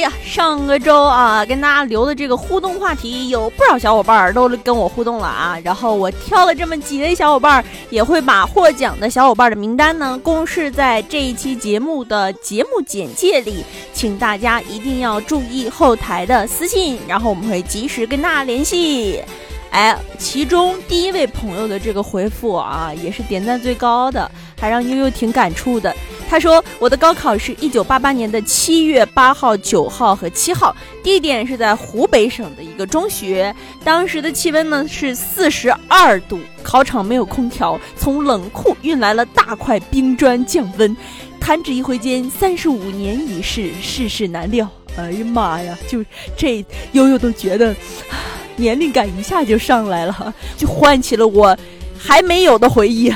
呀，上个周啊，跟大家留的这个互动话题，有不少小伙伴都跟我互动了啊。然后我挑了这么几位小伙伴，也会把获奖的小伙伴的名单呢公示在这一期节目的节目简介里，请大家一定要注意后台的私信，然后我们会及时跟大家联系。哎，其中第一位朋友的这个回复啊，也是点赞最高的，还让悠悠挺感触的。他说：“我的高考是一九八八年的七月八号、九号和七号，地点是在湖北省的一个中学。当时的气温呢是四十二度，考场没有空调，从冷库运来了大块冰砖降温。弹指一挥间，三十五年已逝，世事难料。哎呀妈呀，就这悠悠都觉得。”年龄感一下就上来了，就唤起了我还没有的回忆。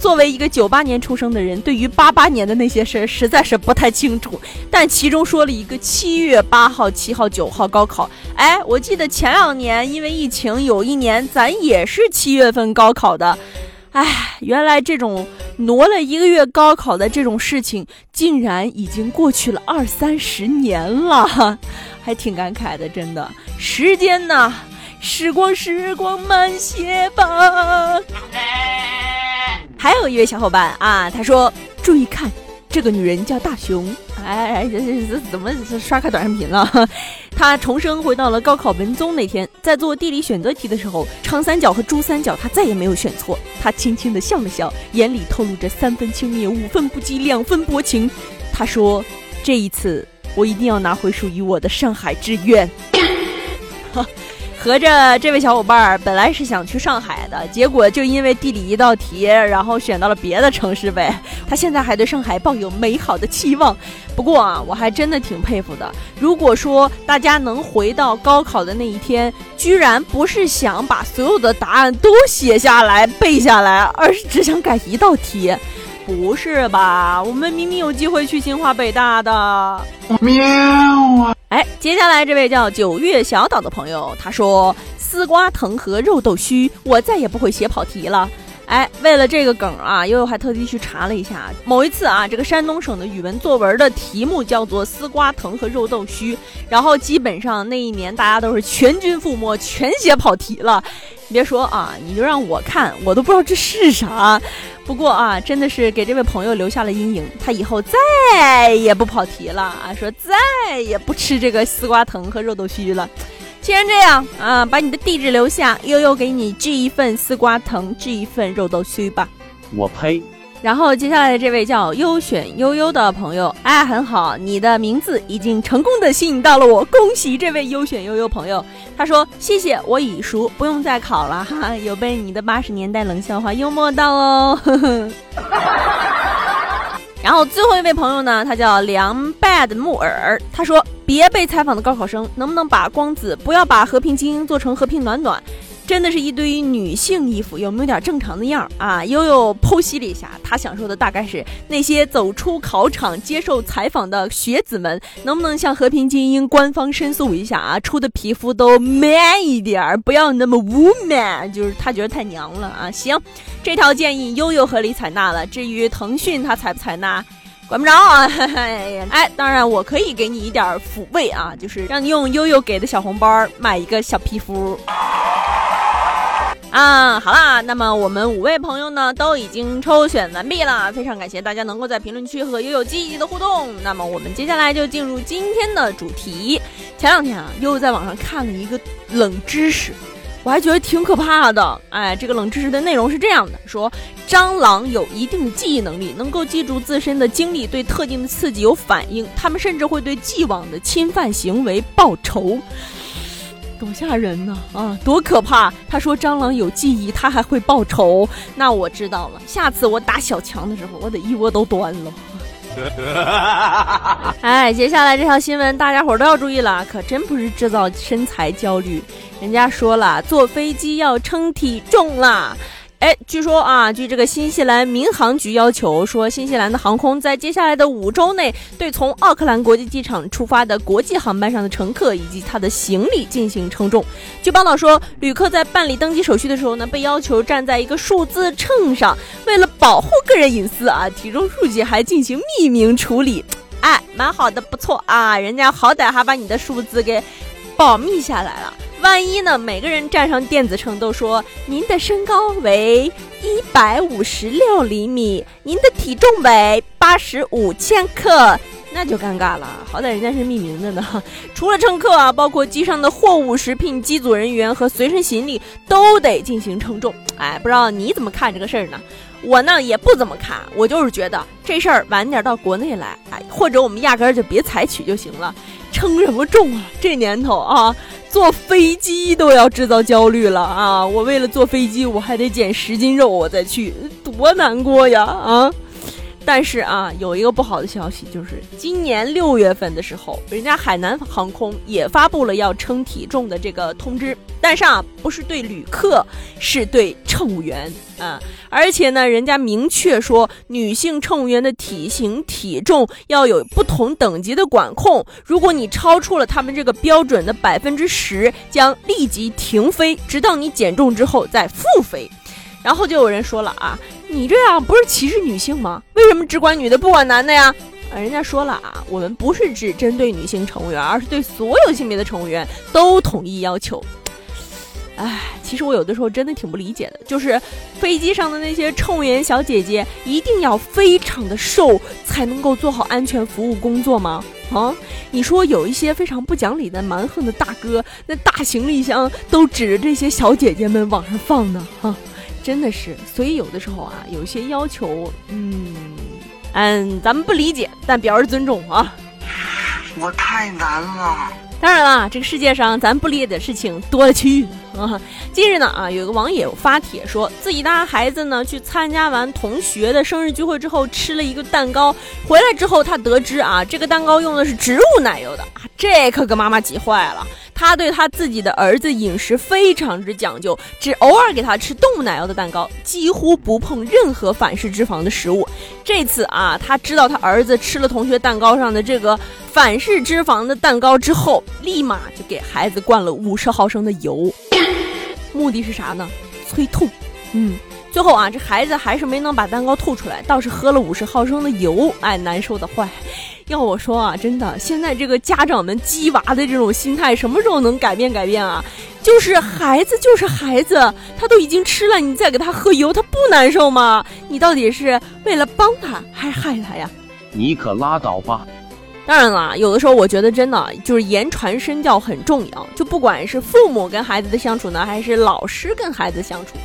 作为一个九八年出生的人，对于八八年的那些事儿实在是不太清楚。但其中说了一个七月八号、七号、九号高考。哎，我记得前两年因为疫情，有一年咱也是七月份高考的。哎，原来这种挪了一个月高考的这种事情，竟然已经过去了二三十年了，还挺感慨的，真的。时间呢？时光，时光慢些吧。还有一位小伙伴啊，他说：“注意看，这个女人叫大熊。”哎，哎这这这怎么刷开短视频了？他重生回到了高考文综那天，在做地理选择题的时候，长三角和珠三角他再也没有选错。他轻轻的笑了笑，眼里透露着三分轻蔑，五分不羁，两分薄情。他说：“这一次，我一定要拿回属于我的上海志愿。”合着这位小伙伴儿本来是想去上海的，结果就因为地理一道题，然后选到了别的城市呗。他现在还对上海抱有美好的期望。不过啊，我还真的挺佩服的。如果说大家能回到高考的那一天，居然不是想把所有的答案都写下来背下来，而是只想改一道题，不是吧？我们明明有机会去清华北大的。喵啊！哎，接下来这位叫九月小岛的朋友，他说：“丝瓜藤和肉豆须，我再也不会写跑题了。”哎，为了这个梗啊，悠悠还特地去查了一下，某一次啊，这个山东省的语文作文的题目叫做“丝瓜藤和肉豆须”，然后基本上那一年大家都是全军覆没，全写跑题了。你别说啊，你就让我看，我都不知道这是啥。不过啊，真的是给这位朋友留下了阴影，他以后再也不跑题了啊，说再也不吃这个丝瓜藤和肉豆须了。既然这样啊，把你的地址留下，悠悠给你寄一份丝瓜藤，寄一份肉豆须吧。我呸！然后接下来的这位叫优选悠悠的朋友，哎，很好，你的名字已经成功的吸引到了我，恭喜这位优选悠悠朋友。他说：“谢谢，我已熟，不用再考了哈哈，有被你的八十年代冷笑话幽默到哦。”然后最后一位朋友呢，他叫凉 bad 木耳，他说：“别被采访的高考生，能不能把光子不要把和平精英做成和平暖暖？真的是一堆女性衣服，有没有点正常的样儿啊？”悠悠剖析了一下，他想说的大概是那些走出考场接受采访的学子们，能不能向和平精英官方申诉一下啊？出的皮肤都 man 一点儿，不要那么 woman，就是他觉得太娘了啊。行。这条建议悠悠合理采纳了。至于腾讯他采不采纳，管不着啊。哎，当然我可以给你一点抚慰啊，就是让你用悠悠给的小红包买一个小皮肤。啊，好啦，那么我们五位朋友呢都已经抽选完毕了，非常感谢大家能够在评论区和悠悠积极的互动。那么我们接下来就进入今天的主题。前两天啊，悠悠在网上看了一个冷知识。我还觉得挺可怕的，哎，这个冷知识的内容是这样的：说蟑螂有一定的记忆能力，能够记住自身的经历，对特定的刺激有反应，它们甚至会对既往的侵犯行为报仇，多吓人呢！啊，多可怕！他说蟑螂有记忆，他还会报仇，那我知道了，下次我打小强的时候，我得一窝都端了。哎，接下来这条新闻大家伙都要注意了，可真不是制造身材焦虑。人家说了，坐飞机要称体重啦。哎，据说啊，据这个新西兰民航局要求说，新西兰的航空在接下来的五周内，对从奥克兰国际机场出发的国际航班上的乘客以及他的行李进行称重。据报道说，旅客在办理登机手续的时候呢，被要求站在一个数字秤上，为了保护个人隐私啊，体重数据还进行匿名处理。哎，蛮好的，不错啊，人家好歹还把你的数字给保密下来了。万一呢？每个人站上电子秤都说您的身高为一百五十六厘米，您的体重为八十五千克，那就尴尬了。好歹人家是匿名的呢。除了乘客啊，包括机上的货物、食品、机组人员和随身行李都得进行称重。哎，不知道你怎么看这个事儿呢？我呢也不怎么看，我就是觉得这事儿晚点到国内来，哎，或者我们压根儿就别采取就行了。称什么重啊？这年头啊！坐飞机都要制造焦虑了啊！我为了坐飞机，我还得减十斤肉，我再去，多难过呀啊！但是啊，有一个不好的消息，就是今年六月份的时候，人家海南航空也发布了要称体重的这个通知，但是啊，不是对旅客，是对乘务员啊。而且呢，人家明确说，女性乘务员的体型、体重要有不同等级的管控，如果你超出了他们这个标准的百分之十，将立即停飞，直到你减重之后再复飞。然后就有人说了啊，你这样不是歧视女性吗？为什么只管女的不管男的呀？啊，人家说了啊，我们不是只针对女性乘务员，而是对所有性别的乘务员都统一要求。哎，其实我有的时候真的挺不理解的，就是飞机上的那些乘务员小姐姐一定要非常的瘦才能够做好安全服务工作吗？啊，你说有一些非常不讲理的蛮横的大哥，那大行李箱都指着这些小姐姐们往上放呢？哈。真的是，所以有的时候啊，有些要求，嗯嗯，咱们不理解，但表示尊重啊。我太难了。当然了，这个世界上咱不理解的事情多了去了啊。近日呢啊，有个网友发帖说自己家孩子呢去参加完同学的生日聚会之后，吃了一个蛋糕，回来之后他得知啊，这个蛋糕用的是植物奶油的啊，这可给妈妈急坏了。他对他自己的儿子饮食非常之讲究，只偶尔给他吃动物奶油的蛋糕，几乎不碰任何反式脂肪的食物。这次啊，他知道他儿子吃了同学蛋糕上的这个反式脂肪的蛋糕之后，立马就给孩子灌了五十毫升的油，目的是啥呢？催吐。嗯。最后啊，这孩子还是没能把蛋糕吐出来，倒是喝了五十毫升的油，哎，难受的坏。要我说啊，真的，现在这个家长们鸡娃的这种心态，什么时候能改变改变啊？就是孩子就是孩子，他都已经吃了，你再给他喝油，他不难受吗？你到底是为了帮他还是害他呀？你可拉倒吧！当然了，有的时候我觉得真的就是言传身教很重要，就不管是父母跟孩子的相处呢，还是老师跟孩子相处。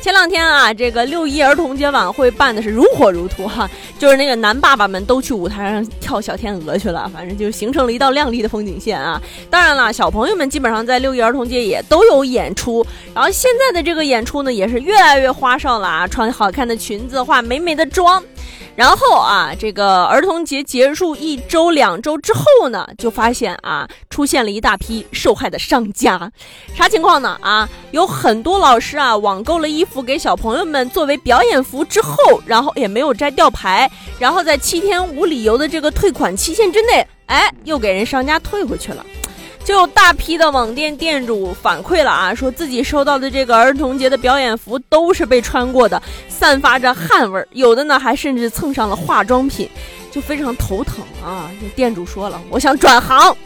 前两天啊，这个六一儿童节晚会办的是如火如荼哈，就是那个男爸爸们都去舞台上跳小天鹅去了，反正就形成了一道亮丽的风景线啊。当然了，小朋友们基本上在六一儿童节也都有演出，然后现在的这个演出呢，也是越来越花哨了啊，穿好看的裙子，化美美的妆。然后啊，这个儿童节结束一周、两周之后呢，就发现啊，出现了一大批受害的商家，啥情况呢？啊，有很多老师啊，网购了衣服给小朋友们作为表演服之后，然后也没有摘吊牌，然后在七天无理由的这个退款期限之内，哎，又给人商家退回去了。就有大批的网店店主反馈了啊，说自己收到的这个儿童节的表演服都是被穿过的，散发着汗味儿，有的呢还甚至蹭上了化妆品，就非常头疼啊。这店主说了，我想转行。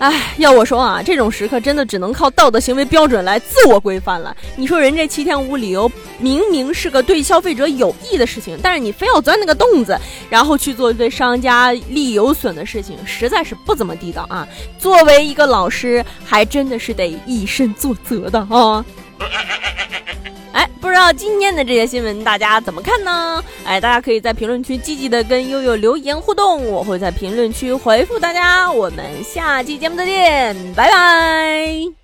哎，要我说啊，这种时刻真的只能靠道德行为标准来自我规范了。你说人这七天无理由，明明是个对消费者有益的事情，但是你非要钻那个洞子，然后去做对商家利益有损的事情，实在是不怎么地道啊。作为一个老师，还真的是得以身作则的啊。哎，不知道今天的这些新闻大家怎么看呢？哎，大家可以在评论区积极的跟悠悠留言互动，我会在评论区回复大家。我们下期节目再见，拜拜。